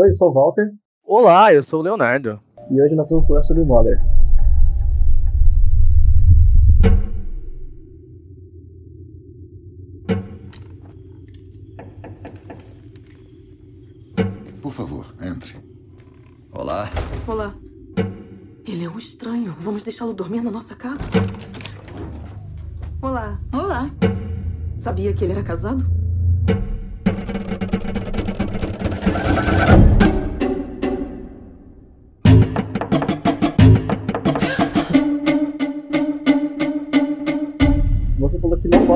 Oi, eu sou o Walter. Olá, eu sou o Leonardo. E hoje nós vamos falar sobre Mother. Por favor, entre. Olá. Olá. Ele é um estranho. Vamos deixá-lo dormir na nossa casa? Olá. Olá. Sabia que ele era casado?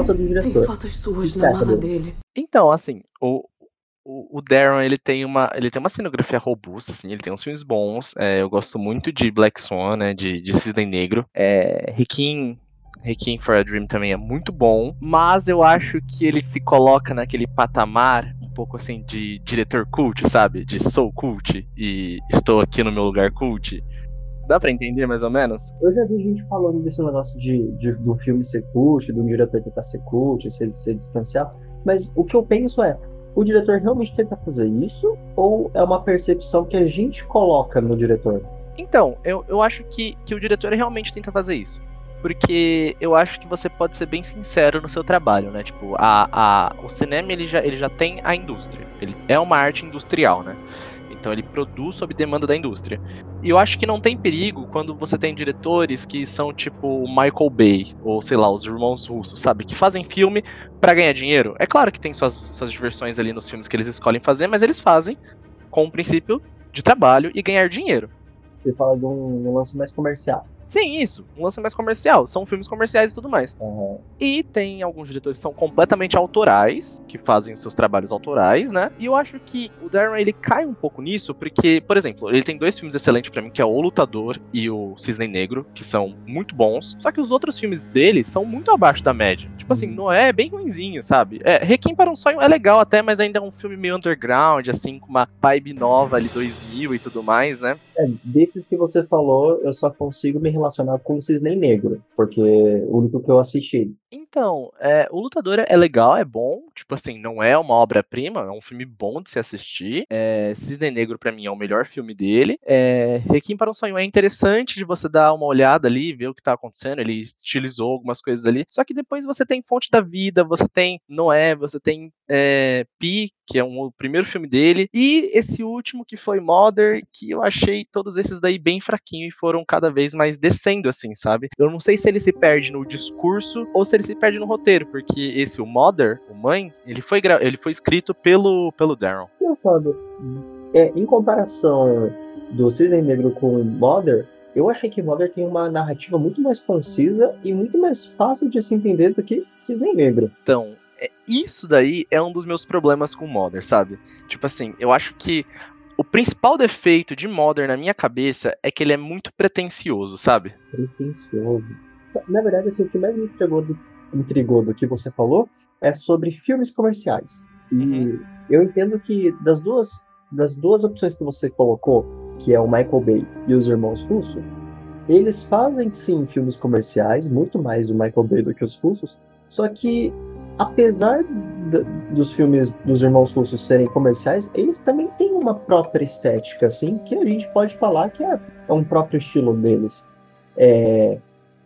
Do Tem diretor. fotos suas na mala dele? dele. Então, assim, o, o, o Darren, ele tem uma ele tem uma cenografia robusta, assim, ele tem uns filmes bons. é, eu gosto muito de Black Swan, né, de, de Cisne Negro. É, Requiem, Requiem for a Dream também é muito bom, mas eu acho que ele se coloca naquele patamar um pouco assim de diretor cult, sabe? De sou cult e estou aqui no meu lugar cult. Dá pra entender mais ou menos? Eu já vi gente falando desse negócio de, de do filme ser cult, do diretor tentar ser cult, se, se distanciar. Mas o que eu penso é, o diretor realmente tenta fazer isso? Ou é uma percepção que a gente coloca no diretor? Então, eu, eu acho que, que o diretor realmente tenta fazer isso. Porque eu acho que você pode ser bem sincero no seu trabalho, né? Tipo, a, a, o cinema ele já, ele já tem a indústria. Ele é uma arte industrial, né? Então ele produz sob demanda da indústria. E eu acho que não tem perigo quando você tem diretores que são tipo Michael Bay, ou sei lá, os irmãos russos, sabe? Que fazem filme pra ganhar dinheiro. É claro que tem suas, suas diversões ali nos filmes que eles escolhem fazer, mas eles fazem com o princípio de trabalho e ganhar dinheiro. Você fala de um, um lance mais comercial. Sim, isso. Um lance mais comercial. São filmes comerciais e tudo mais. Aham. E tem alguns diretores que são completamente autorais, que fazem seus trabalhos autorais, né? E eu acho que o Darren ele cai um pouco nisso, porque, por exemplo, ele tem dois filmes excelentes pra mim, que é O Lutador e o Cisne Negro, que são muito bons. Só que os outros filmes dele são muito abaixo da média. Tipo assim, Noé é bem ruinzinho, sabe? É, Requiem para um Sonho é legal até, mas ainda é um filme meio underground, assim, com uma vibe nova ali, 2000 e tudo mais, né? É, desses que você falou, eu só consigo me relacionar com o Cisne Negro, porque o único que eu assisti. Então, é, o Lutador é legal, é bom. Tipo assim, não é uma obra-prima, é um filme bom de se assistir. É, Cisne Negro, pra mim, é o melhor filme dele. É, Requiem para um Sonho é interessante de você dar uma olhada ali, ver o que tá acontecendo. Ele estilizou algumas coisas ali. Só que depois você tem Fonte da Vida, você tem Noé, você tem é, Pi, que é um, o primeiro filme dele. E esse último, que foi Mother, que eu achei todos esses daí bem fraquinho e foram cada vez mais descendo, assim, sabe? Eu não sei se ele se perde no discurso ou se ele se perde no roteiro, porque esse, o Mother, o Mãe, ele foi, ele foi escrito pelo, pelo Darren. Engraçado. É, em comparação do Cisne Negro com Mother, eu achei que Mother tem uma narrativa muito mais concisa e muito mais fácil de se entender do que Cisne Negro. Então, é- isso daí é um dos meus problemas com Mother, sabe? Tipo assim, eu acho que o principal defeito de Mother na minha cabeça é que ele é muito pretencioso, sabe? Pretencioso. Na verdade, assim, o que mais me intrigou do, intrigou do que você falou é sobre filmes comerciais. E Uhum. eu entendo que das duas, das duas opções que você colocou, que é o Michael Bay e os irmãos Russo, eles fazem sim filmes comerciais, muito mais o Michael Bay do que os Russos, só que apesar dos filmes dos irmãos Russos serem comerciais, eles também têm uma própria estética, assim, que a gente pode falar que é, é um próprio estilo deles. É,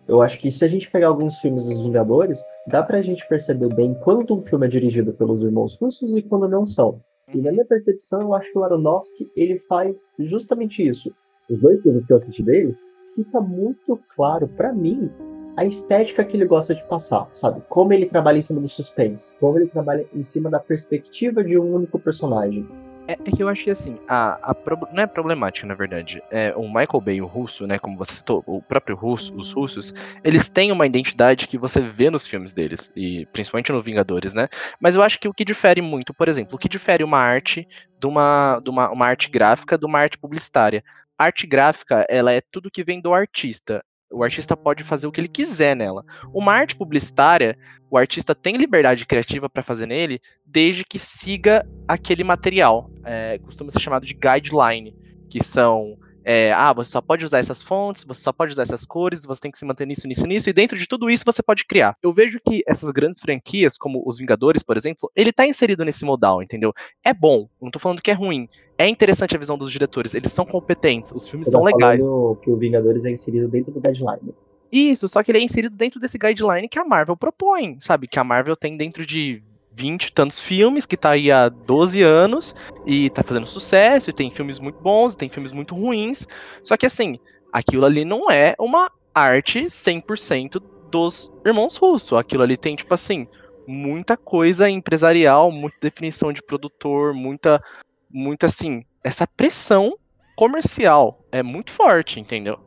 eu acho que se a gente pegar alguns filmes dos Vingadores, dá pra gente perceber bem quando um filme é dirigido pelos irmãos russos e quando não são. E na minha percepção, eu acho que o Aronofsky, ele faz justamente isso. Os dois filmes que eu assisti dele, fica muito claro pra mim a estética que ele gosta de passar, sabe? Como ele trabalha em cima do suspense, como ele trabalha em cima da perspectiva de um único personagem. É, é que eu acho que assim, a, a prob- não é problemática, na verdade. É, o Michael Bay, o russo, né, como você citou, o próprio russo, os russos, eles têm uma identidade que você vê nos filmes deles, e principalmente no Vingadores, né? Mas eu acho que o que difere muito, por exemplo, o que difere uma arte de uma, de uma, uma arte gráfica de uma arte publicitária. A arte gráfica, ela é tudo que vem do artista. O artista pode fazer o que ele quiser nela. Uma arte publicitária, o artista tem liberdade criativa para fazer nele, desde que siga aquele material. É, costuma ser chamado de guideline, que são é, ah, você só pode usar essas fontes, você só pode usar essas cores, você tem que se manter nisso, nisso, nisso, e dentro de tudo isso você pode criar. Eu vejo que essas grandes franquias, como os Vingadores, por exemplo, ele tá inserido nesse modal, entendeu? É bom, não tô falando que é ruim. É interessante a visão dos diretores, eles são competentes, os filmes são legais. que o Vingadores é inserido dentro do deadline. Isso, só que ele é inserido dentro desse guideline que a Marvel propõe, sabe? Que a Marvel tem dentro de 20 e tantos filmes, que tá aí há 12 anos e tá fazendo sucesso, e tem filmes muito bons, e tem filmes muito ruins. Só que assim, aquilo ali não é uma arte 100% dos irmãos Russo. Aquilo ali tem, tipo assim, muita coisa empresarial, muita definição de produtor, muita, muita assim, essa pressão comercial é muito forte, entendeu?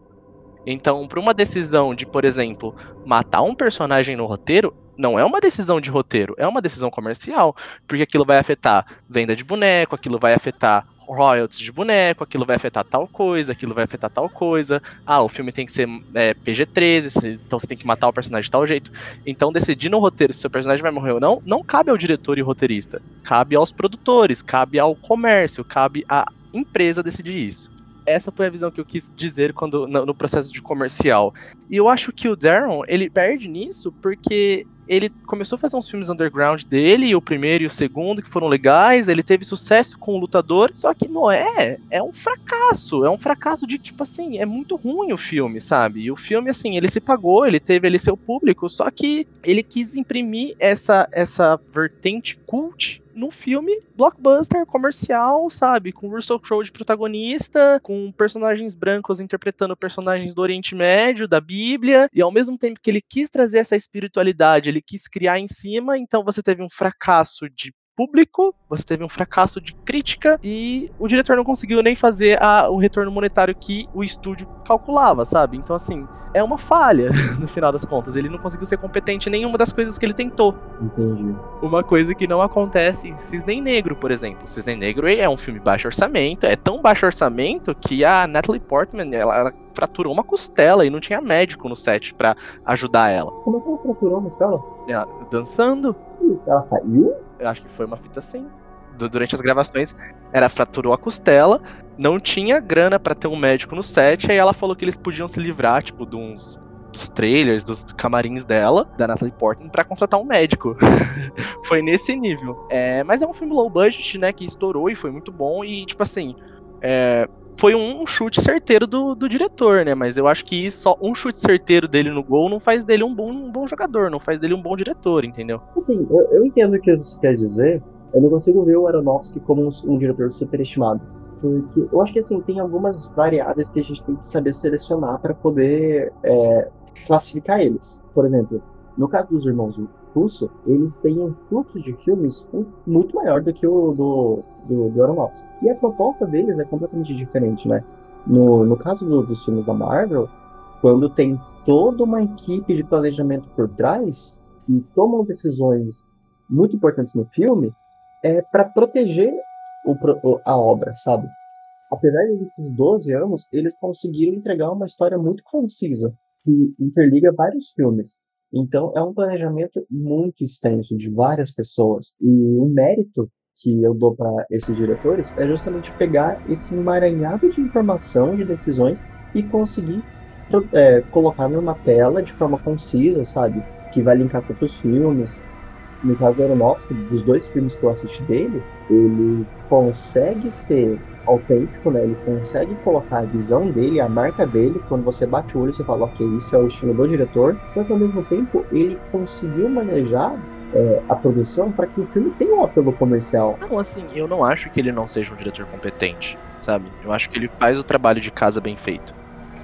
Então, para uma decisão de, por exemplo, matar um personagem no roteiro, não é uma decisão de roteiro, é uma decisão comercial, porque aquilo vai afetar venda de boneco, aquilo vai afetar royalties de boneco, aquilo vai afetar tal coisa, aquilo vai afetar tal coisa. Ah, o filme tem que ser é, PG-13, então você tem que matar o personagem de tal jeito. Então, decidir no roteiro se o personagem vai morrer ou não, não cabe ao diretor e roteirista. Cabe aos produtores, cabe ao comércio, cabe à empresa decidir isso essa foi a visão que eu quis dizer quando no, no, processo de comercial. E eu acho que o Darren, ele perde nisso porque ele começou a fazer uns filmes underground dele, o primeiro e o segundo, que foram legais, ele teve sucesso com o Lutador, só que Noé é um fracasso, é um fracasso de, tipo assim, é muito ruim o filme, sabe? E o filme, assim, ele se pagou, ele teve ali seu público, só que ele quis imprimir essa, essa vertente cult no filme blockbuster comercial, sabe? Com Russell Crowe de protagonista, com personagens brancos interpretando personagens do Oriente Médio, da Bíblia, e ao mesmo tempo que ele quis trazer essa espiritualidade, ele quis criar em cima, então você teve um fracasso de público, você teve um fracasso de crítica e o diretor não conseguiu nem fazer a, o retorno monetário que o estúdio calculava, sabe? Então, assim, é uma falha no final das contas. Ele não conseguiu ser competente em nenhuma das coisas que ele tentou. Entendi. Uma coisa que não acontece em Cisne Negro, por exemplo. Cisne Negro é um filme baixo orçamento, é tão baixo orçamento que a Natalie Portman, ela, ela fraturou uma costela e não tinha médico no set para ajudar ela. Como é que ela fraturou uma costela? É, dançando. Ela caiu? Eu acho que foi uma fita assim. Durante as gravações, ela fraturou a costela, não tinha grana para ter um médico no set, aí ela falou que eles podiam se livrar, tipo, de uns dos trailers, dos camarins dela, da Natalie Portman, para contratar um médico. foi nesse nível. É, mas é um filme low budget, né, que estourou e foi muito bom, e, tipo assim, é, foi um chute certeiro do, do diretor, né? Mas eu acho que só um chute certeiro dele no gol não faz dele um bom, um bom jogador, não faz dele um bom diretor, entendeu? Assim, eu, eu entendo o que você quer dizer. Eu não consigo ver o Aronofsky como um, um diretor superestimado. Porque eu acho que assim, tem algumas variáveis que a gente tem que saber selecionar para poder é, classificar eles. Por exemplo, no caso dos irmãos russo, eles têm um fluxo de filmes muito maior do que o do, do, do Aronofsky. E a proposta deles é completamente diferente, né? No, no caso do, dos filmes da Marvel, quando tem toda uma equipe de planejamento por trás e tomam decisões muito importantes no filme, é para proteger o, a obra, sabe? Apesar desses 12 anos, eles conseguiram entregar uma história muito concisa, que interliga vários filmes. Então, é um planejamento muito extenso de várias pessoas. E o mérito que eu dou para esses diretores é justamente pegar esse emaranhado de informação, de decisões e conseguir é, colocar numa tela de forma concisa, sabe? Que vai linkar com outros filmes. No caso Aronofsky, dos dois filmes que eu assisti dele, ele consegue ser autêntico, né? Ele consegue colocar a visão dele, a marca dele. Quando você bate o olho, você fala, ok, isso é o estilo do diretor. Só que ao mesmo tempo, ele conseguiu manejar é, a produção para que o filme tenha um apelo comercial. Não, assim, eu não acho que ele não seja um diretor competente, sabe? Eu acho que ele faz o trabalho de casa bem feito.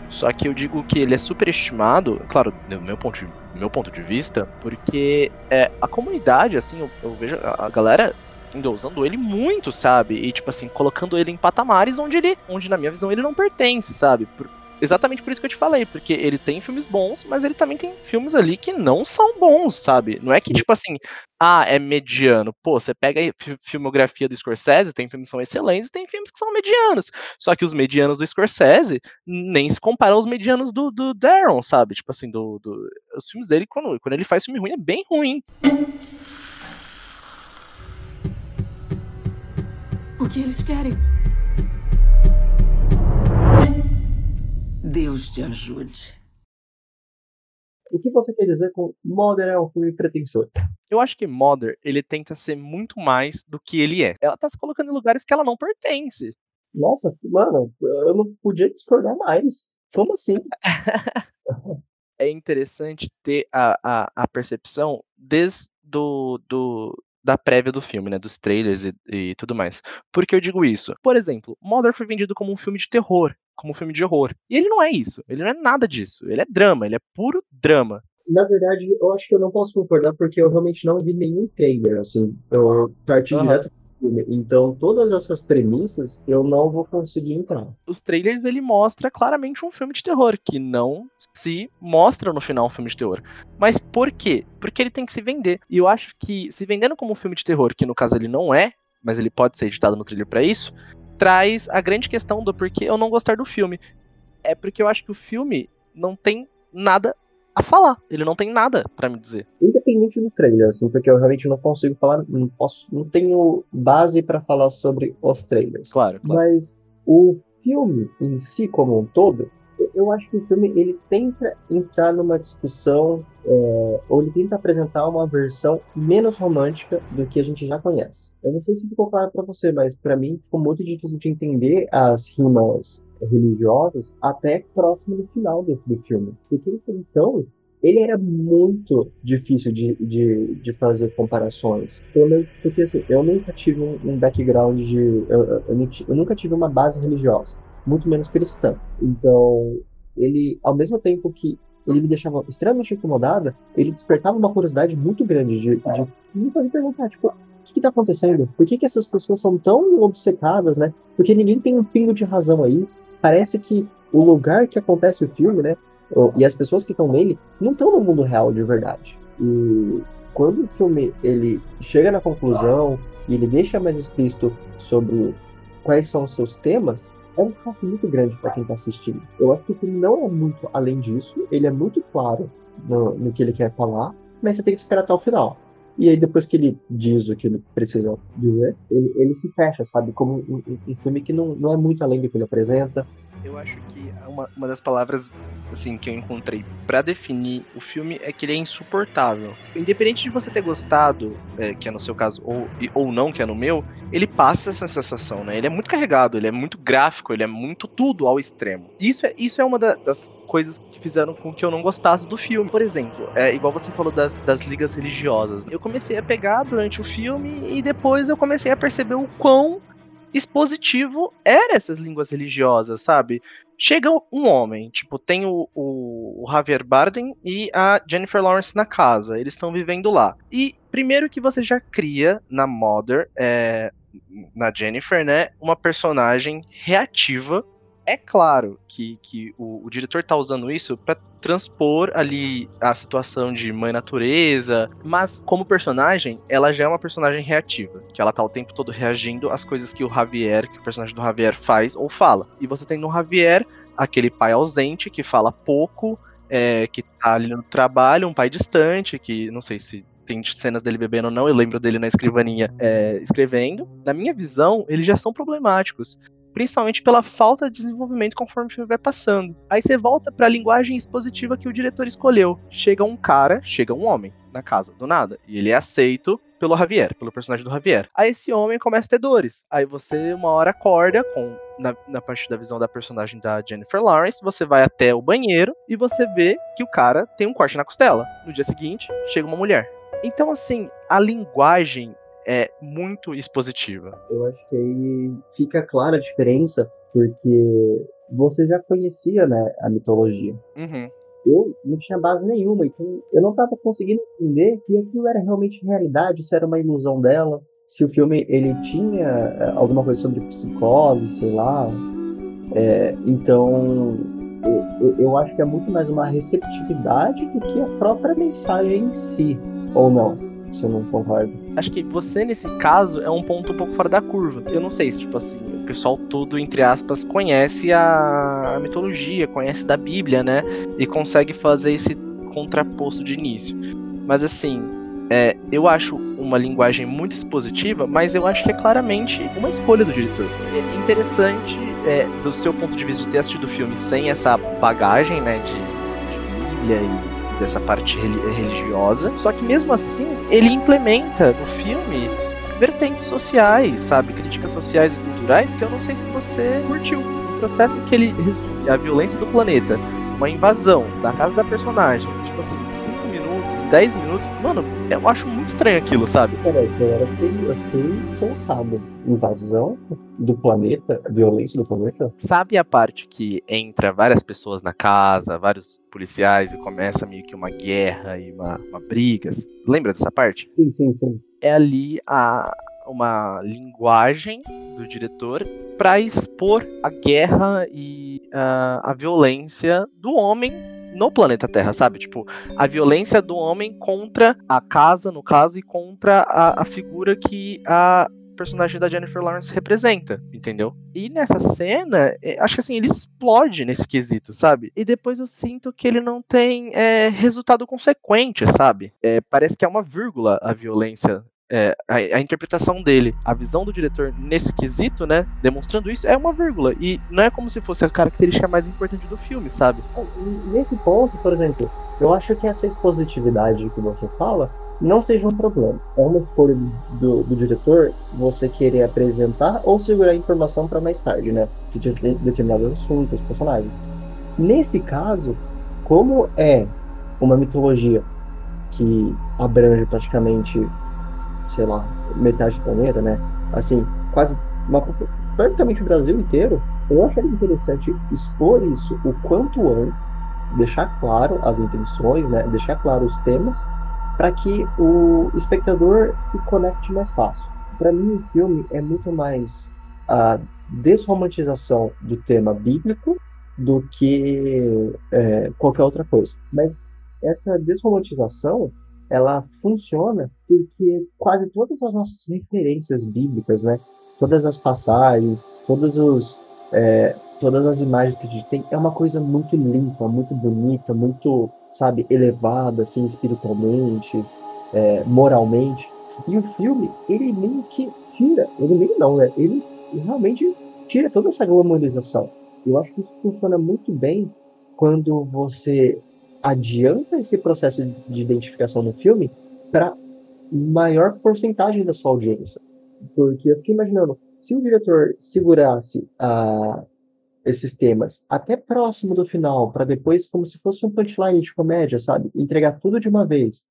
Só que eu digo que ele é superestimado, claro, do meu ponto de, do meu ponto de vista, porque é, a comunidade, assim, eu, eu vejo a, galera endeusando ele muito, sabe? E, tipo assim, colocando ele em patamares onde ele, onde na minha visão ele não pertence, sabe? Por, exatamente por isso que eu te falei, porque ele tem filmes bons, mas ele também tem filmes ali que não são bons, sabe? Não é que, tipo assim, ah, é mediano. Pô, você pega a filmografia do Scorsese, tem filmes que são excelentes e tem filmes que são medianos. Só que os medianos do Scorsese nem se comparam aos medianos do, do Darren, sabe? Tipo assim, do, do, os filmes dele, quando, quando ele faz filme ruim, é bem ruim. O que eles querem? Deus te ajude. O que você quer dizer com Mother é um filme pretensioso? Eu acho que Mother, ele tenta ser muito mais do que ele é. Ela tá se colocando em lugares que ela não pertence. Nossa, mano, eu não podia discordar mais. Como assim? é interessante ter a, a, a percepção desde do, do, da prévia do filme, né? Dos trailers e, e, tudo mais. Por que eu digo isso? Por exemplo, Mother foi vendido como um filme de terror, como um filme de horror. E ele não é isso. Ele não é nada disso. Ele é drama, ele é puro drama. Na verdade, eu acho que eu não posso concordar porque eu realmente não vi nenhum trailer, assim. Eu parti uhum. direto. Então, todas essas premissas eu não vou conseguir entrar. Os trailers ele mostra claramente um filme de terror que não se mostra no final um filme de terror. Mas por quê? Porque ele tem que se vender. E eu acho que se vendendo como um filme de terror, que no caso ele não é, mas ele pode ser editado no trailer para isso, traz a grande questão do porquê eu não gostar do filme. É porque eu acho que o filme não tem nada a falar. Ele não tem nada para me dizer. Independente do trailer, assim, porque eu realmente não consigo falar, não posso, não tenho base para falar sobre os trailers. Claro, claro. Mas o filme em si como um todo, eu acho que o filme ele tenta entrar numa discussão é, ou ele tenta apresentar uma versão menos romântica do que a gente já conhece. Eu não sei se ficou claro para você, mas para mim ficou muito difícil de entender as rimas religiosas até próximo do final do, do filme. Porque então ele era muito difícil de, de, de fazer comparações. Pelo menos porque assim, eu nunca tive um, background de. Eu, eu, eu, eu, nunca tive uma base religiosa, muito menos cristã. Então, ele, ao mesmo tempo que ele me deixava extremamente incomodada, ele despertava uma curiosidade muito grande de, de me fazer perguntar, tipo, o que está acontecendo? Por que, que essas pessoas são tão obcecadas, né? Porque ninguém tem um pingo de razão aí parece que o lugar que acontece o filme, né? E as pessoas que estão nele não estão no mundo real de verdade. E quando o filme ele chega na conclusão e ele deixa mais explícito sobre quais são os seus temas, é um choque muito grande para quem está assistindo. Eu acho que o filme não é muito além disso, ele é muito claro no, no que ele quer falar, mas você tem que esperar até o final. E aí, depois que ele diz o que ele precisa dizer, ele, ele se fecha, sabe? Como um, um, filme que não, não é muito além do que ele apresenta. Eu acho que uma, uma das palavras assim que eu encontrei para definir o filme é que ele é insuportável. Independente de você ter gostado, é, que é no seu caso, ou, ou não, que é no meu, ele passa essa sensação, né? Ele é muito carregado, ele é muito gráfico, ele é muito tudo ao extremo. Isso é, isso é uma da, das coisas que fizeram com que eu não gostasse do filme. Por exemplo, é igual você falou das, das ligas religiosas. Eu comecei a pegar durante o filme e depois eu comecei a perceber o quão expositivo era essas línguas religiosas, sabe? Chega um homem, tipo, tem o, o, o Javier Bardem e a Jennifer Lawrence na casa, eles estão vivendo lá. E primeiro que você já cria na Mother, é, na Jennifer, né, uma personagem reativa é claro que, que o, o diretor tá usando isso para transpor ali a situação de mãe natureza, mas como personagem, ela já é uma personagem reativa, que ela tá o tempo todo reagindo às coisas que o Javier, que o personagem do Javier faz ou fala. E você tem no Javier aquele pai ausente que fala pouco, é, que tá ali no trabalho, um pai distante, que não sei se tem cenas dele bebendo ou não, eu lembro dele na escrivaninha é, escrevendo. Na minha visão, eles já são problemáticos principalmente pela falta de desenvolvimento conforme o filme vai passando. Aí você volta para a linguagem expositiva que o diretor escolheu. Chega um cara, chega um homem na casa, do nada, e ele é aceito pelo Javier, pelo personagem do Javier. Aí esse homem começa a ter dores. Aí você uma hora acorda com na, na parte da visão da personagem da Jennifer Lawrence, você vai até o banheiro e você vê que o cara tem um corte na costela. No dia seguinte, chega uma mulher. Então assim, a linguagem é muito expositiva. Eu acho que aí fica clara a diferença, porque você já conhecia né, a mitologia. Uhum. Eu não tinha base nenhuma, então eu não estava conseguindo entender se aquilo era realmente realidade, se era uma ilusão dela, se o filme ele tinha eh, alguma coisa sobre psicose, sei lá. É, então eu, eu acho que é muito mais uma receptividade do que a própria mensagem em si, ou não? Se eu não concordo acho que você, nesse caso, é um ponto um pouco fora da curva. Eu não sei se, tipo assim, o pessoal todo, entre aspas, conhece a, a mitologia, conhece da Bíblia, né? E consegue fazer esse contraposto de início. Mas assim, é, eu acho uma linguagem muito expositiva, mas eu acho que é claramente uma escolha do diretor. É interessante é, do seu ponto de vista de ter assistido o filme sem essa bagagem, né, de, de Bíblia e dessa parte religiosa. Só que mesmo assim, ele implementa no filme vertentes sociais, sabe? Críticas sociais e culturais que eu não sei se você curtiu. O processo que ele resume a violência do planeta, uma invasão da casa da personagem, tipo assim, 5 minutos, 10 minutos, mano, eu acho muito estranho aquilo, sabe? Peraí, eu fiquei soltado. Invasão do planeta, violência do planeta? Sabe a parte que entra várias pessoas na casa, vários policiais e começa meio que uma guerra e uma, uma briga? Lembra dessa parte? Sim, sim, sim é ali a, uma linguagem do diretor para expor a guerra e uh, a violência do homem no planeta Terra, sabe? Tipo, a violência do homem contra a casa, no caso, e contra a, a figura que a personagem da Jennifer Lawrence representa, entendeu? E nessa cena, é, acho que assim, ele explode nesse quesito, sabe? E depois eu sinto que ele não tem é, resultado consequente, sabe? É, parece que é uma vírgula a violência é, a, a, interpretação dele, a visão do diretor nesse quesito, né, demonstrando isso, é uma vírgula. E não é como se fosse a característica mais importante do filme, sabe? Nesse ponto, por exemplo, eu acho que essa expositividade que você fala não seja um problema. É uma escolha do, do diretor você querer apresentar ou segurar a informação para mais tarde, né? De determinados assuntos, personagens. Nesse caso, como é uma mitologia que abrange praticamente, sei lá, metade do planeta, né? Assim, quase uma, praticamente o Brasil inteiro, eu acharia interessante expor isso o quanto antes, deixar claro as intenções, né? Deixar claro os temas para que o espectador se conecte mais fácil. Para mim, o filme é muito mais a desromantização do tema bíblico do que é, qualquer outra coisa. Mas essa desromantização ela funciona porque quase todas as nossas referências bíblicas, né, todas as passagens, todos os é, todas as imagens que a gente tem é uma coisa muito limpa, muito bonita, muito, sabe, elevada, assim, espiritualmente, é, moralmente. E o filme, ele meio que tira, ele meio não, né? Ele realmente tira toda essa glamorização. Eu acho que isso funciona muito bem quando você adianta esse processo de identificação no filme para maior porcentagem da sua audiência. Porque eu fiquei imaginando, se o diretor segurasse a, esses temas até próximo do final, para depois, como se fosse um punchline de comédia, sabe? Entregar tudo de uma vez.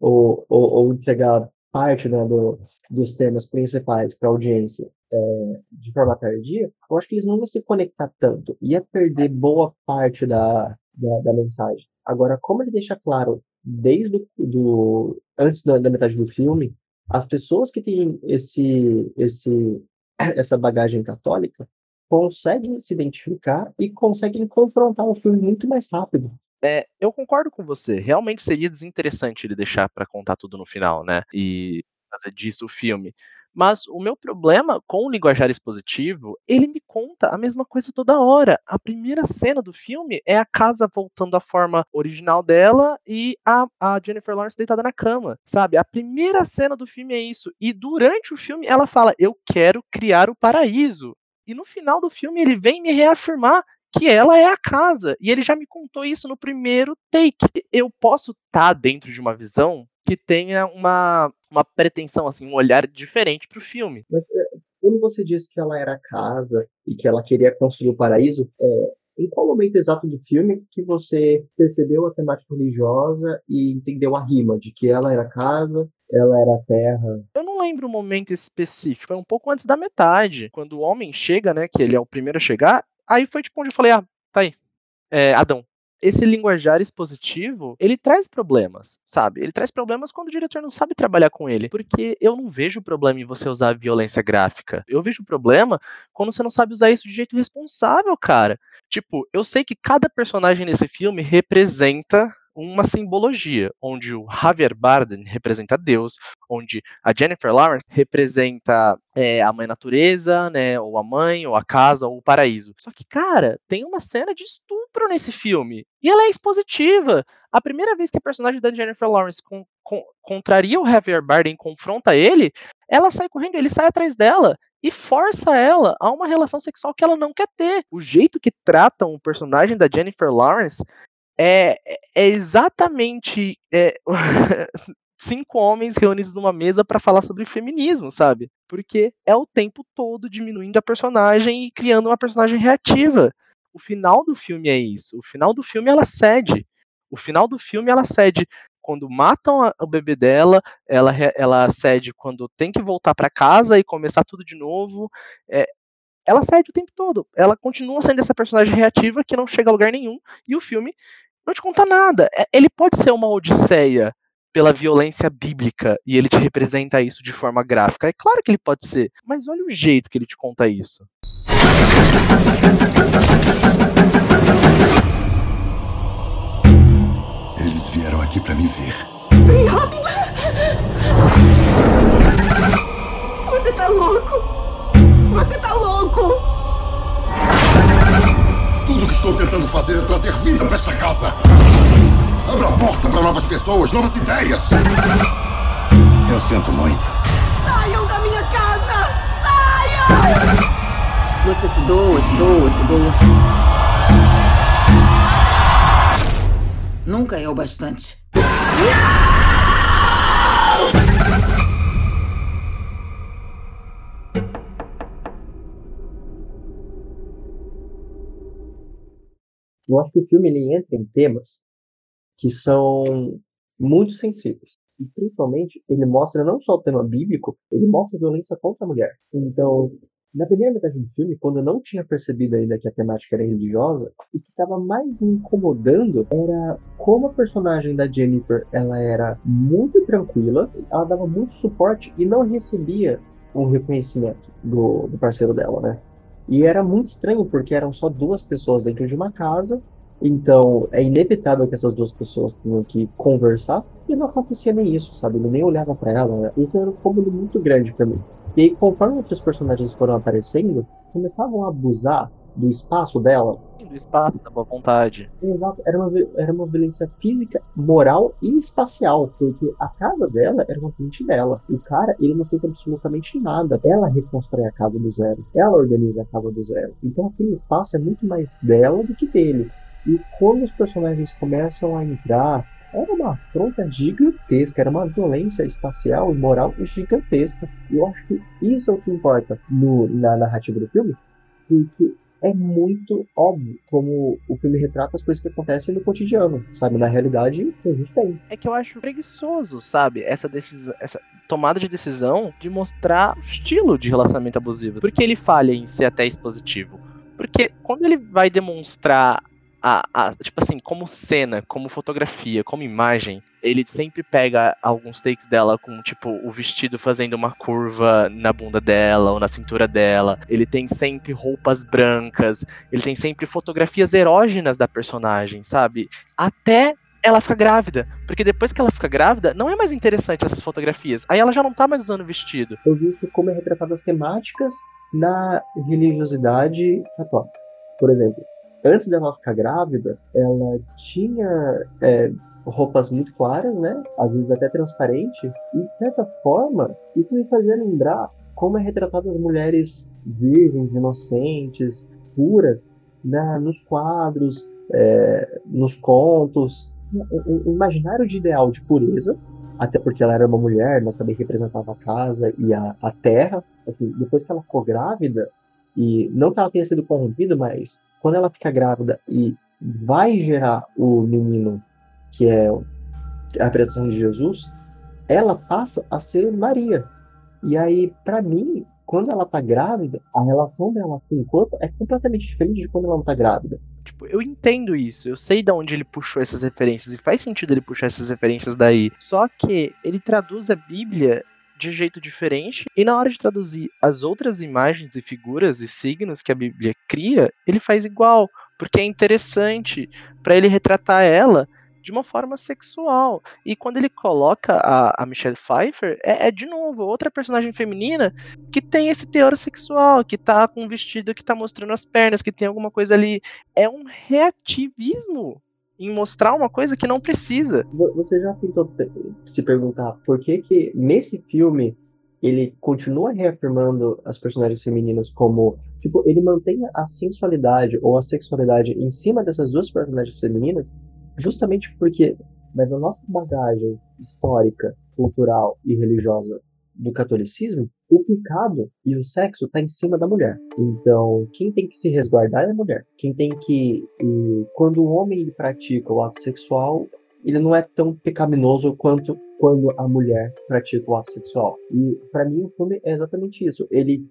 Ou, ou, ou entregar parte né, do, dos temas principais para a audiência é, de forma tardia, eu acho que eles não iam se conectar tanto. Ia perder boa parte da, da, da mensagem. Agora, como ele deixa claro desde do, antes da, da, metade do filme, as pessoas que têm esse, esse, essa bagagem católica conseguem se identificar e conseguem confrontar o filme muito mais rápido. É, eu concordo com você. Realmente seria desinteressante ele deixar para contar tudo no final, né? E fazer disso o filme. Mas o meu problema com o linguajar expositivo, ele me conta a mesma coisa toda hora. A primeira cena do filme é a casa voltando à forma original dela e a, a Jennifer Lawrence deitada na cama, sabe? A primeira cena do filme é isso. E durante o filme ela fala: Eu quero criar o paraíso. E no final do filme ele vem me reafirmar que ela é a casa. E ele já me contou isso no primeiro take. Eu posso estar tá dentro de uma visão que tenha uma, uma pretensão, assim, um olhar diferente para o filme. Mas é, quando você disse que ela era a casa e que ela queria construir o paraíso, é, em qual momento exato do filme que você percebeu a temática religiosa e entendeu a rima de que ela era a casa, ela era a terra? Eu não lembro o momento específico, foi um pouco antes da metade, quando o homem chega, né, que ele é o primeiro a chegar, aí foi tipo onde eu falei, ah, tá aí, é, Adão, esse linguajar expositivo, ele traz problemas, sabe? Ele traz problemas quando o diretor não sabe trabalhar com ele. Porque eu não vejo problema em você usar violência gráfica. Eu vejo problema quando você não sabe usar isso de jeito responsável, cara. Tipo, eu sei que cada personagem nesse filme representa uma simbologia, onde o Javier Bardem representa Deus, onde a Jennifer Lawrence representa é, a mãe natureza, né, ou a mãe, ou a casa, ou o paraíso. Só que, cara, tem uma cena de estupro nesse filme. E ela é expositiva. A primeira vez que a personagem da Jennifer Lawrence com, com, contraria o Javier Bardem confronta ele, ela sai correndo, ele sai atrás dela e força ela a uma relação sexual que ela não quer ter. O jeito que tratam o personagem da Jennifer Lawrence é, é exatamente é, cinco homens reunidos numa mesa para falar sobre feminismo, sabe? Porque é o tempo todo diminuindo a personagem e criando uma personagem reativa. O final do filme é isso. O final do filme ela cede. O final do filme ela cede quando matam a, o bebê dela, ela, ela cede quando tem que voltar para casa e começar tudo de novo. É, ela cede o tempo todo. Ela continua sendo essa personagem reativa que não chega a lugar nenhum. E o filme não te conta nada. É, ele pode ser uma odisseia pela violência bíblica e ele te representa isso de forma gráfica. É claro que ele pode ser, mas olha o jeito que ele te conta isso. Eles vieram aqui para me ver. Vem rápido! Você tá louco! Você tá louco! Tudo que estou tentando fazer é trazer vida para esta casa. Abra a porta para novas pessoas, novas ideias. Eu sinto muito. Saiam da minha casa! Saiam! Você se doa, se doa, se doa. Nunca é o bastante. Eu acho que o filme ele entra em temas que são muito sensíveis. E principalmente, ele mostra não só o tema bíblico, ele mostra a violência contra a mulher. Então, na primeira metade do filme, quando eu não tinha percebido ainda que a temática era religiosa, o que estava mais me incomodando era como a personagem da Jennifer ela era muito tranquila, ela dava muito suporte e não recebia um reconhecimento do, do parceiro dela, né? E era muito estranho porque eram só duas pessoas dentro de uma casa então, é inevitável que essas duas pessoas tenham que conversar, e não acontecia nem isso, sabe? Ele nem olhava para ela. Isso era um cômodo muito grande para mim. E aí, conforme outros personagens foram aparecendo, começavam a abusar do espaço dela. Do espaço, da boa vontade. Exato, era uma, era uma violência física, moral e espacial, porque a casa dela era uma cliente dela. O cara, ele não fez absolutamente nada. Ela reconstrói a casa do zero. Ela organiza a casa do zero. Então aquele espaço é muito mais dela do que dele. E quando os personagens começam a entrar, era uma afronta gigantesca, era uma violência espacial e moral gigantesca. E eu acho que isso é o que importa no, na narrativa do filme, porque é muito óbvio como o filme retrata as coisas que acontecem no cotidiano, sabe? Na realidade, a gente tem. É que eu acho preguiçoso, sabe? Essa decisão, essa tomada de decisão de mostrar o estilo de relacionamento abusivo. Porque ele falha em ser até expositivo. Porque quando ele vai demonstrar a, a, tipo assim, como cena, como fotografia, como imagem, ele sempre pega alguns takes dela com, tipo, o vestido fazendo uma curva na bunda dela ou na cintura dela. Ele tem sempre roupas brancas, ele tem sempre fotografias erógenas da personagem, sabe? Até ela fica grávida. Porque depois que ela fica grávida, não é mais interessante essas fotografias. Aí ela já não tá mais usando vestido. Eu vi como é retratado as temáticas na religiosidade católica. Por exemplo, antes dela ficar grávida, ela tinha é, roupas muito claras, né? Às vezes até transparente. E de certa forma, isso me fazia lembrar como é retratado as mulheres virgens, inocentes, puras, na, nos quadros, é, nos contos. Um, um imaginário de ideal de pureza, até porque ela era uma mulher, mas também representava a casa e a, a terra. Assim, depois que ela ficou grávida, e não que ela tenha sido corrompida, mas quando ela fica grávida e vai gerar o menino, que é a apresentação de Jesus, ela passa a ser Maria. E aí, para mim, quando ela tá grávida, a relação dela com o corpo é completamente diferente de quando ela não tá grávida. Tipo, eu entendo isso, eu sei de onde ele puxou essas referências e faz sentido ele puxar essas referências daí. Só que ele traduz a Bíblia de jeito diferente, e na hora de traduzir as outras imagens e figuras e signos que a Bíblia cria, ele faz igual, porque é interessante para ele retratar ela de uma forma sexual. E quando ele coloca a, a Michelle Pfeiffer, é, é, de novo outra personagem feminina que tem esse teor sexual, que tá com um vestido que tá mostrando as pernas, que tem alguma coisa ali. É um reativismo em mostrar uma coisa que não precisa. Você já tentou se perguntar por que que nesse filme ele continua reafirmando as personagens femininas como tipo ele mantém a sensualidade ou a sexualidade em cima dessas duas personagens femininas justamente porque mas a nossa bagagem histórica cultural e religiosa do catolicismo o pecado e o sexo está em cima da mulher. Então, quem tem que se resguardar é a mulher. Quem tem que. Quando o homem pratica o ato sexual, ele não é tão pecaminoso quanto quando a mulher pratica o ato sexual. E para mim o filme é exatamente isso. Ele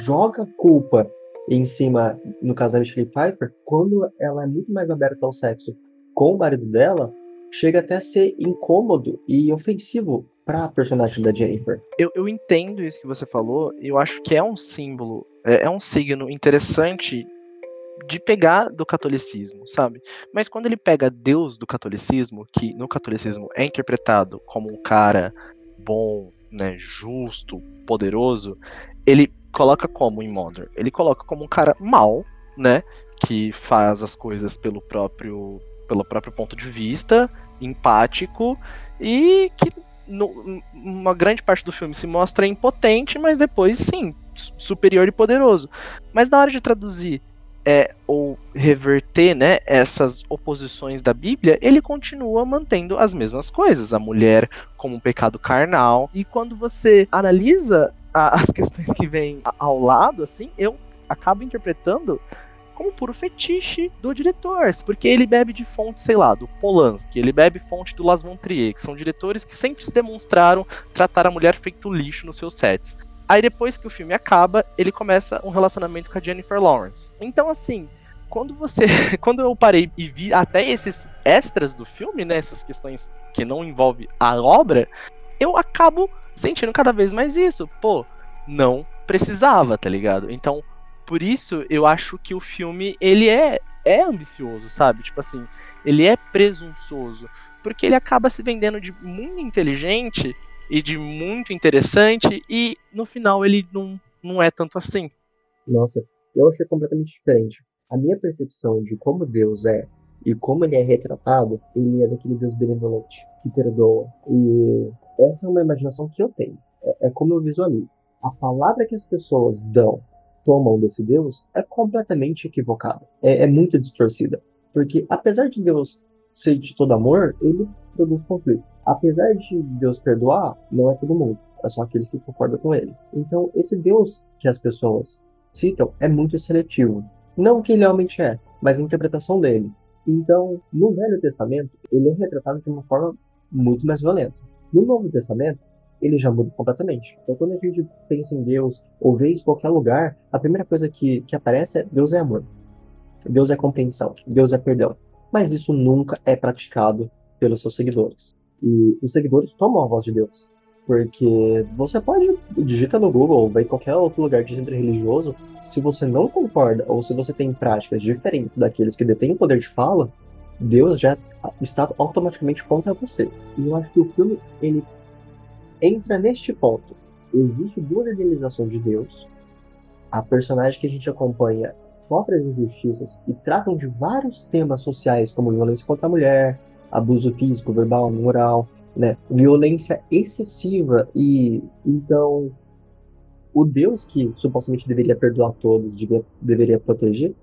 joga culpa em cima, no caso da Michelle Pfeiffer, quando ela é muito mais aberta ao sexo com o marido dela, chega até a ser incômodo e ofensivo para a personagem da Jennifer. Eu, eu entendo isso que você falou, eu acho que é um símbolo, é, é um signo interessante de pegar do catolicismo, sabe? Mas quando ele pega Deus do catolicismo, que no catolicismo é interpretado como um cara bom, né, justo, poderoso, ele coloca como em Mother? Ele coloca como um cara mal, né, que faz as coisas pelo próprio pelo próprio ponto de vista, empático e que no, uma grande parte do filme se mostra impotente, mas depois sim, superior e poderoso. Mas na hora de traduzir é, ou reverter né, essas oposições da Bíblia, ele continua mantendo as mesmas coisas. A mulher como um pecado carnal. E quando você analisa a, as questões que vêm ao lado, assim, eu acabo interpretando como puro fetiche do diretor, porque ele bebe de fonte, sei lá, do Polanski, ele bebe fonte do Las von Trier, que são diretores que sempre se demonstraram tratar a mulher feito lixo nos seus sets. Aí depois que o filme acaba, ele começa um relacionamento com a Jennifer Lawrence. Então, assim, quando você. Quando eu parei e vi até esses extras do filme, né? Essas questões que não envolvem a obra, eu acabo sentindo cada vez mais isso. Pô, não precisava, tá ligado? Então, por isso eu acho que o filme ele é, é ambicioso, sabe? Tipo assim, ele é presunçoso. Porque ele acaba se vendendo de muito inteligente e de muito interessante, e no final ele não, não é tanto assim. Nossa, eu achei completamente diferente. A minha percepção de como Deus é e como ele é retratado, ele é daquele Deus benevolente, que perdoa. E essa é uma imaginação que eu tenho. É, é como eu visualizo. A palavra que as pessoas dão, tomam desse Deus, é completamente equivocada. É, é muito distorcida. Porque apesar de Deus ser de todo amor, ele produz conflito apesar de Deus perdoar, não é todo mundo, é só aqueles que concordam com ele. Então, esse Deus que as pessoas citam é muito seletivo. Não que ele realmente é, mas a interpretação dele. Então, no Velho Testamento, ele é retratado de uma forma muito mais violenta. No Novo Testamento, ele já muda completamente. Então, quando a gente pensa em Deus ou vê isso em qualquer lugar, a primeira coisa que, que aparece é Deus é amor. Deus é compreensão. Deus é perdão. Mas isso nunca é praticado pelos seus seguidores. E os seguidores tomam a voz de Deus. Porque você pode digita no Google, vai em qualquer outro lugar de centro religioso, se você não concorda ou se você tem práticas diferentes daqueles que detêm o poder de fala, Deus já está automaticamente contra você. E eu acho que o filme ele entra neste ponto. Existe duas idealizações de Deus. A personagem que a gente acompanha sofre as injustiças e tratam de vários temas sociais, como violência contra a mulher, abuso físico, verbal, moral, né? Violência excessiva e então o Deus que supostamente deveria perdoar todos, deveria, deveria proteger,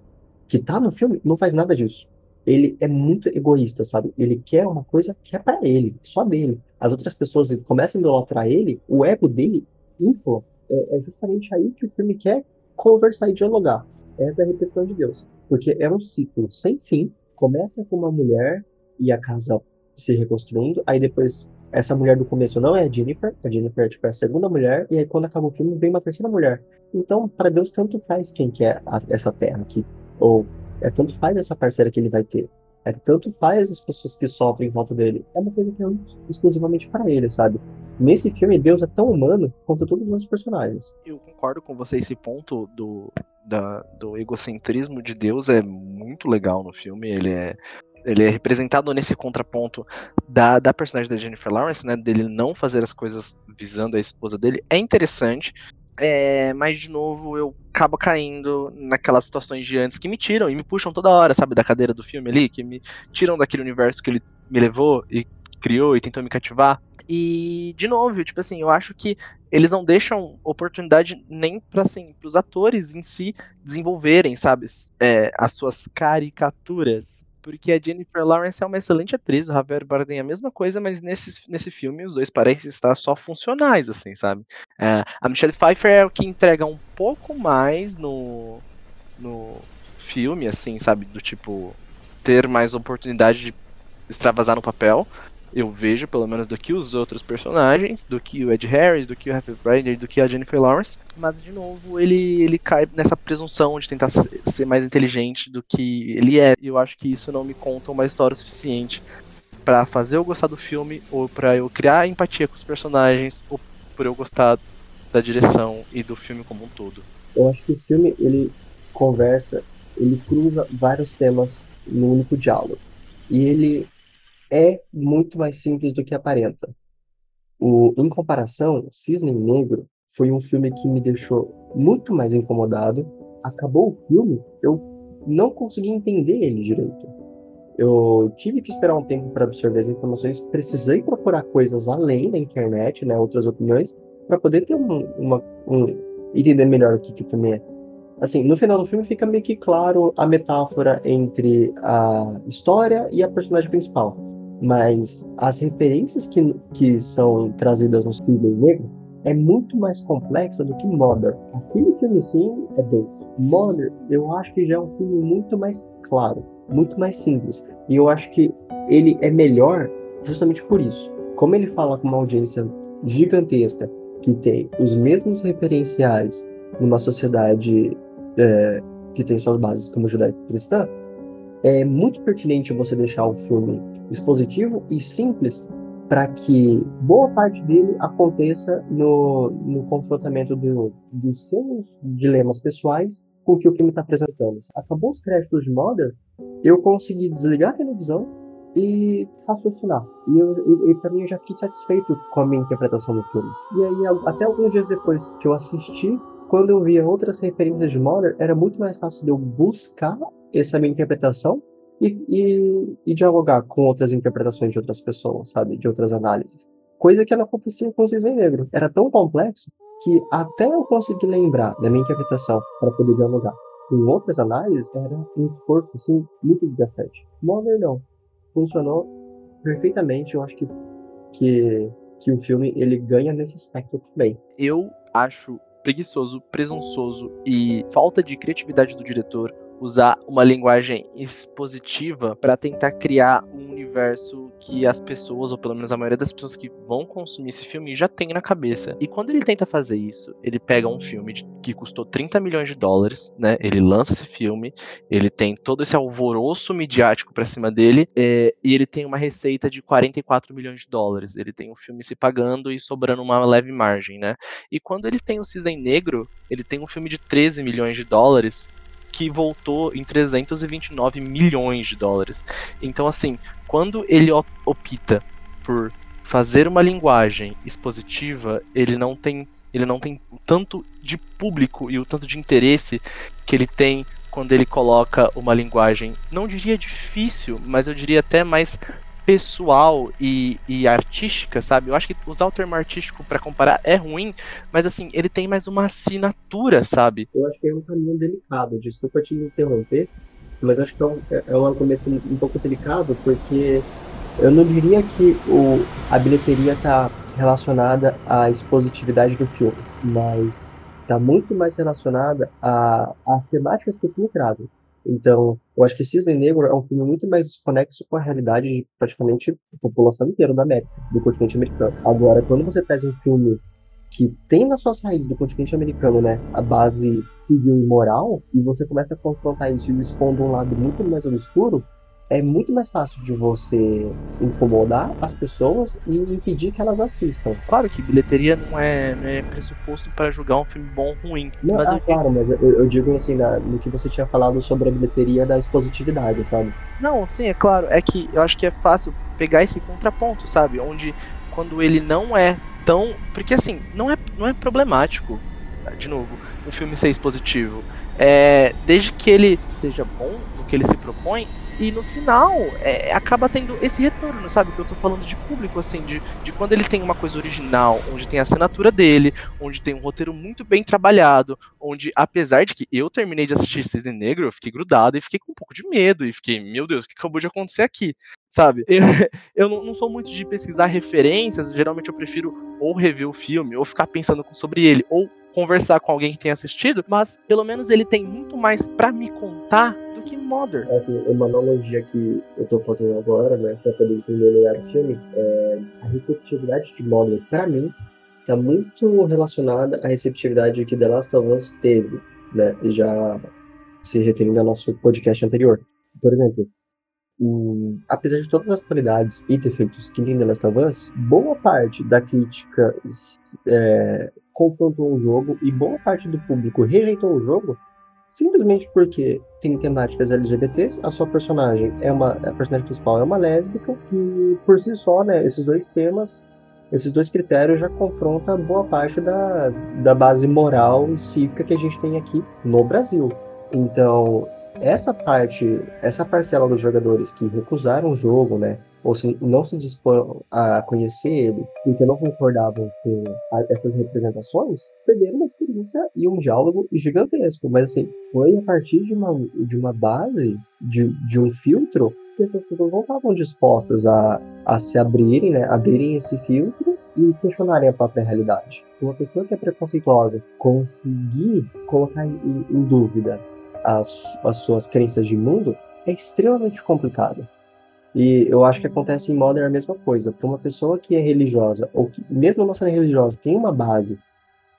que tá no filme, não faz nada disso. Ele é muito egoísta, sabe? Ele quer uma coisa que é para ele, só dele. As outras pessoas começam a idolatrar ele, o ego dele infla. É, é justamente aí que o filme quer conversar e dialogar. Essa é a repetição de Deus. Porque é um ciclo sem fim. Começa com uma mulher e a casa se reconstruindo. Aí depois, essa mulher do começo não é a Jennifer, a Jennifer tipo, é a segunda mulher, e aí quando acaba o filme vem uma terceira mulher. Então, para Deus, tanto faz quem que é a, essa terra aqui. Ou é tanto faz essa parceira que ele vai ter. É tanto faz as pessoas que sofrem em volta dele. É uma coisa que é exclusivamente para ele, sabe? Nesse filme, Deus é tão humano quanto todos os personagens. Eu concordo com você, esse ponto do, da, do egocentrismo de Deus é muito legal no filme. Ele é ele é representado nesse contraponto da, da personagem da Jennifer Lawrence, né? Dele não fazer as coisas visando a esposa dele. É interessante. É, mas, de novo, eu acabo caindo naquelas situações de antes que me tiram e me puxam toda hora, sabe, da cadeira do filme ali, que me tiram daquele universo que ele me levou e criou e tentou me cativar. E, de novo, tipo assim, eu acho que eles não deixam oportunidade nem para assim, os atores em si desenvolverem, sabe, é, as suas caricaturas. Porque a Jennifer Lawrence é uma excelente atriz, o Javier Bardem é a mesma coisa, mas nesse, nesse filme os dois parecem estar só funcionais, assim, sabe? É, a Michelle Pfeiffer é o que entrega um pouco mais no, no filme, assim, sabe? Do tipo, ter mais oportunidade de extravasar no papel eu vejo, pelo menos, do que os outros personagens, do que o Ed Harris, do que o Happy Friday, do que a Jennifer Lawrence. Mas, de novo, ele, ele cai nessa presunção de tentar ser mais inteligente do que ele é. E eu acho que isso não me conta uma história suficiente para fazer eu gostar do filme, ou para eu criar empatia com os personagens, ou por eu gostar da direção e do filme como um todo. Eu acho que o filme, ele conversa, ele cruza vários temas no único diálogo. E ele é muito mais simples do que aparenta. O, em comparação, Cisne Negro foi um filme que me deixou muito mais incomodado. Acabou o filme, eu não consegui entender ele direito. Eu tive que esperar um tempo para absorver as informações, precisei procurar coisas além da internet, né, outras opiniões, para poder ter um, uma, um, entender melhor o que, que o filme é. Assim, no final do filme fica meio que claro a metáfora entre a história e a personagem principal mas as referências que, que são trazidas no Cisne Negro é muito mais complexa do que Mother. Aquele filme, sim, é denso. Mother, eu acho que já é um filme muito mais claro, muito mais simples. E eu acho que ele é melhor justamente por isso. Como ele fala com uma audiência gigantesca, que tem os mesmos referenciais numa sociedade é, que tem suas bases como judaico-cristã, é muito pertinente você deixar o filme expositivo e simples para que boa parte dele aconteça no, no confrontamento do, dos seus dilemas pessoais com o que o filme está apresentando. Acabou os créditos de Mother, eu consegui desligar a televisão e raciocinar. E, eu, e, para mim eu já fiquei satisfeito com a minha interpretação do filme. E aí, até alguns dias depois que eu assisti, quando eu via outras referências de Mother, era muito mais fácil de eu buscar essa minha interpretação e, e, e, dialogar com outras interpretações de outras pessoas, sabe? De outras análises. Coisa que não acontecia com o Cisne Negro. Era tão complexo que até eu conseguir lembrar da minha interpretação para poder dialogar com outras análises era um esforço, assim, muito desgastante. Mother não. Funcionou perfeitamente. Eu acho que, que, que o filme ele ganha nesse aspecto também. Eu acho preguiçoso, presunçoso e falta de criatividade do diretor usar uma linguagem expositiva para tentar criar um universo que as pessoas, ou pelo menos a maioria das pessoas que vão consumir esse filme, já tem na cabeça. E quando ele tenta fazer isso, ele pega um filme que custou 30 milhões de dólares, né? Ele lança esse filme, ele tem todo esse alvoroço midiático para cima dele, é, e ele tem uma receita de 44 milhões de dólares. Ele tem o um filme se pagando e sobrando uma leve margem, né? E quando ele tem o Cisne Negro, ele tem um filme de 13 milhões de dólares que voltou em 329 milhões de dólares. Então, assim, quando ele opta por fazer uma linguagem expositiva, ele não tem ele não tem o tanto de público e o tanto de interesse que ele tem quando ele coloca uma linguagem, não diria difícil, mas eu diria até mais pessoal e, e artística, sabe? Eu acho que usar o termo artístico para comparar é ruim, mas assim, ele tem mais uma assinatura, sabe? Eu acho que é um caminho delicado, desculpa te interromper, mas acho que é um, é um argumento um pouco delicado, porque eu não diria que o, a bilheteria está relacionada à expositividade do filme, mas está muito mais relacionada às temáticas que o filme traz. Então, eu acho que Cisne Negro é um filme muito mais desconexo com a realidade de praticamente a população inteira da América, do continente americano. Agora, quando você traz um filme que tem nas suas raízes do continente americano, né, a base civil e moral, e você começa a confrontar isso e expondo um lado muito mais obscuro, é muito mais fácil de você incomodar as pessoas e impedir que elas assistam. Claro que bilheteria não é, não é pressuposto para julgar um filme bom ou ruim. Não, mas ah, eu, claro, mas eu, eu digo assim, na- no que você tinha falado sobre a bilheteria da expositividade, sabe? Não, sim, é claro. É que eu acho que é fácil pegar esse contraponto, sabe? Onde quando ele não é tão. Porque assim, não é, não é problemático, de novo, um filme ser expositivo. É, desde que ele seja bom no que ele se propõe. E no final, é, acaba tendo esse retorno, sabe? Que eu tô falando de público, assim, de, de quando ele tem uma coisa original, onde tem a assinatura dele, onde tem um roteiro muito bem trabalhado, onde, apesar de que eu terminei de assistir Cisne Negro, eu fiquei grudado e fiquei com um pouco de medo, e fiquei, meu Deus, o que acabou de acontecer aqui? Sabe? Eu, eu não, não sou muito de pesquisar referências, geralmente eu prefiro ou rever o filme, ou ficar pensando sobre ele, ou conversar com alguém que tenha assistido, mas pelo menos ele tem muito mais pra me contar que Mother. Assim, uma analogia que eu tô fazendo agora, né, pra poder entender melhor o filme, é a receptividade de Mother, pra mim, tá muito relacionada à receptividade que The Last of Us teve, né, já se referindo ao nosso podcast anterior. Por exemplo, hum, apesar de todas as qualidades e defeitos que tem The Last of Us, boa parte da crítica é, confrontou o jogo e boa parte do público rejeitou o jogo simplesmente porque tem temáticas LGBTs, a sua personagem é uma a personagem principal é uma lésbica e por si só, né, esses dois temas, esses dois critérios já confrontam boa parte da, da base moral e cívica que a gente tem aqui no Brasil. Então, essa parte, essa parcela dos jogadores que recusaram o jogo, né, ou se não se dispõem a conhecer ele, porque não concordavam com essas representações, perderam uma experiência e um diálogo gigantesco. Mas assim, foi a partir de uma, de uma base, de, de um filtro, que essas pessoas não estavam dispostas a, a se abrirem, né, abrirem esse filtro e questionarem a própria realidade. Uma pessoa que é preconceituosa conseguir colocar em, em dúvida as, as suas crenças de mundo é extremamente complicado. E eu acho que acontece em Modern a mesma coisa. Para uma pessoa que é religiosa, ou que, mesmo não sendo religiosa, tem uma base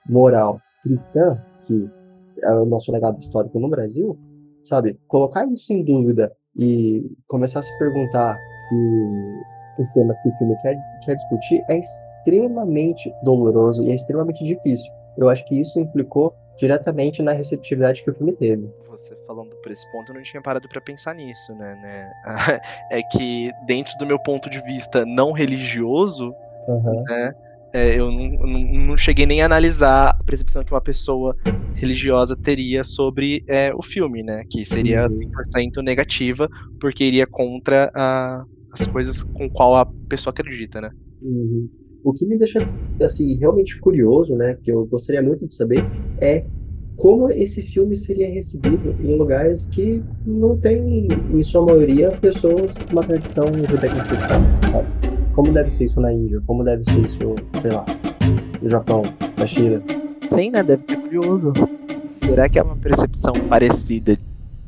moral cristã, que é o nosso legado histórico no Brasil, sabe? Colocar isso em dúvida e começar a se perguntar os temas que o filme quer, quer discutir é extremamente doloroso e é extremamente difícil. Eu acho que isso implicou diretamente na receptividade que o filme teve. Você falando por esse ponto, eu não tinha parado pra pensar nisso, né? né? É que dentro do meu ponto de vista não religioso, Aham. né? é, eu não, não, não cheguei nem a analisar a percepção que uma pessoa religiosa teria sobre é, o filme, né? Que seria Uhum. 100% negativa, porque iria contra a- as coisas com qual a pessoa acredita, né? Uhum. O que me deixa assim realmente curioso, né, que eu gostaria muito de saber, é como esse filme seria recebido em lugares que não tem, em sua maioria, pessoas com uma tradição judaica cristã, sabe? Como deve ser isso na Índia? Como deve ser isso, sei lá, no Japão, na China? Sim, né? Deve ser curioso. Será que é uma percepção parecida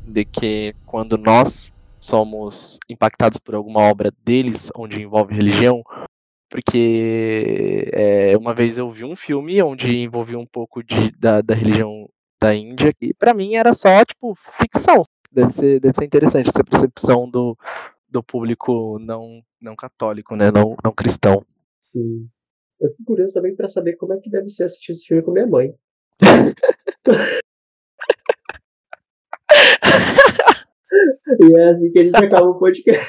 de que quando nós somos impactados por alguma obra deles, onde envolve religião? Porque é, uma vez eu vi um filme onde envolvia um pouco de, da, da religião da Índia, e pra mim era só, tipo, ficção. Deve ser, deve ser interessante essa percepção do, do público não, não católico, né? Não, não cristão. Sim. Eu fico curioso também para saber como é que deve ser assistir esse filme com minha mãe. e é assim que a gente acaba o podcast.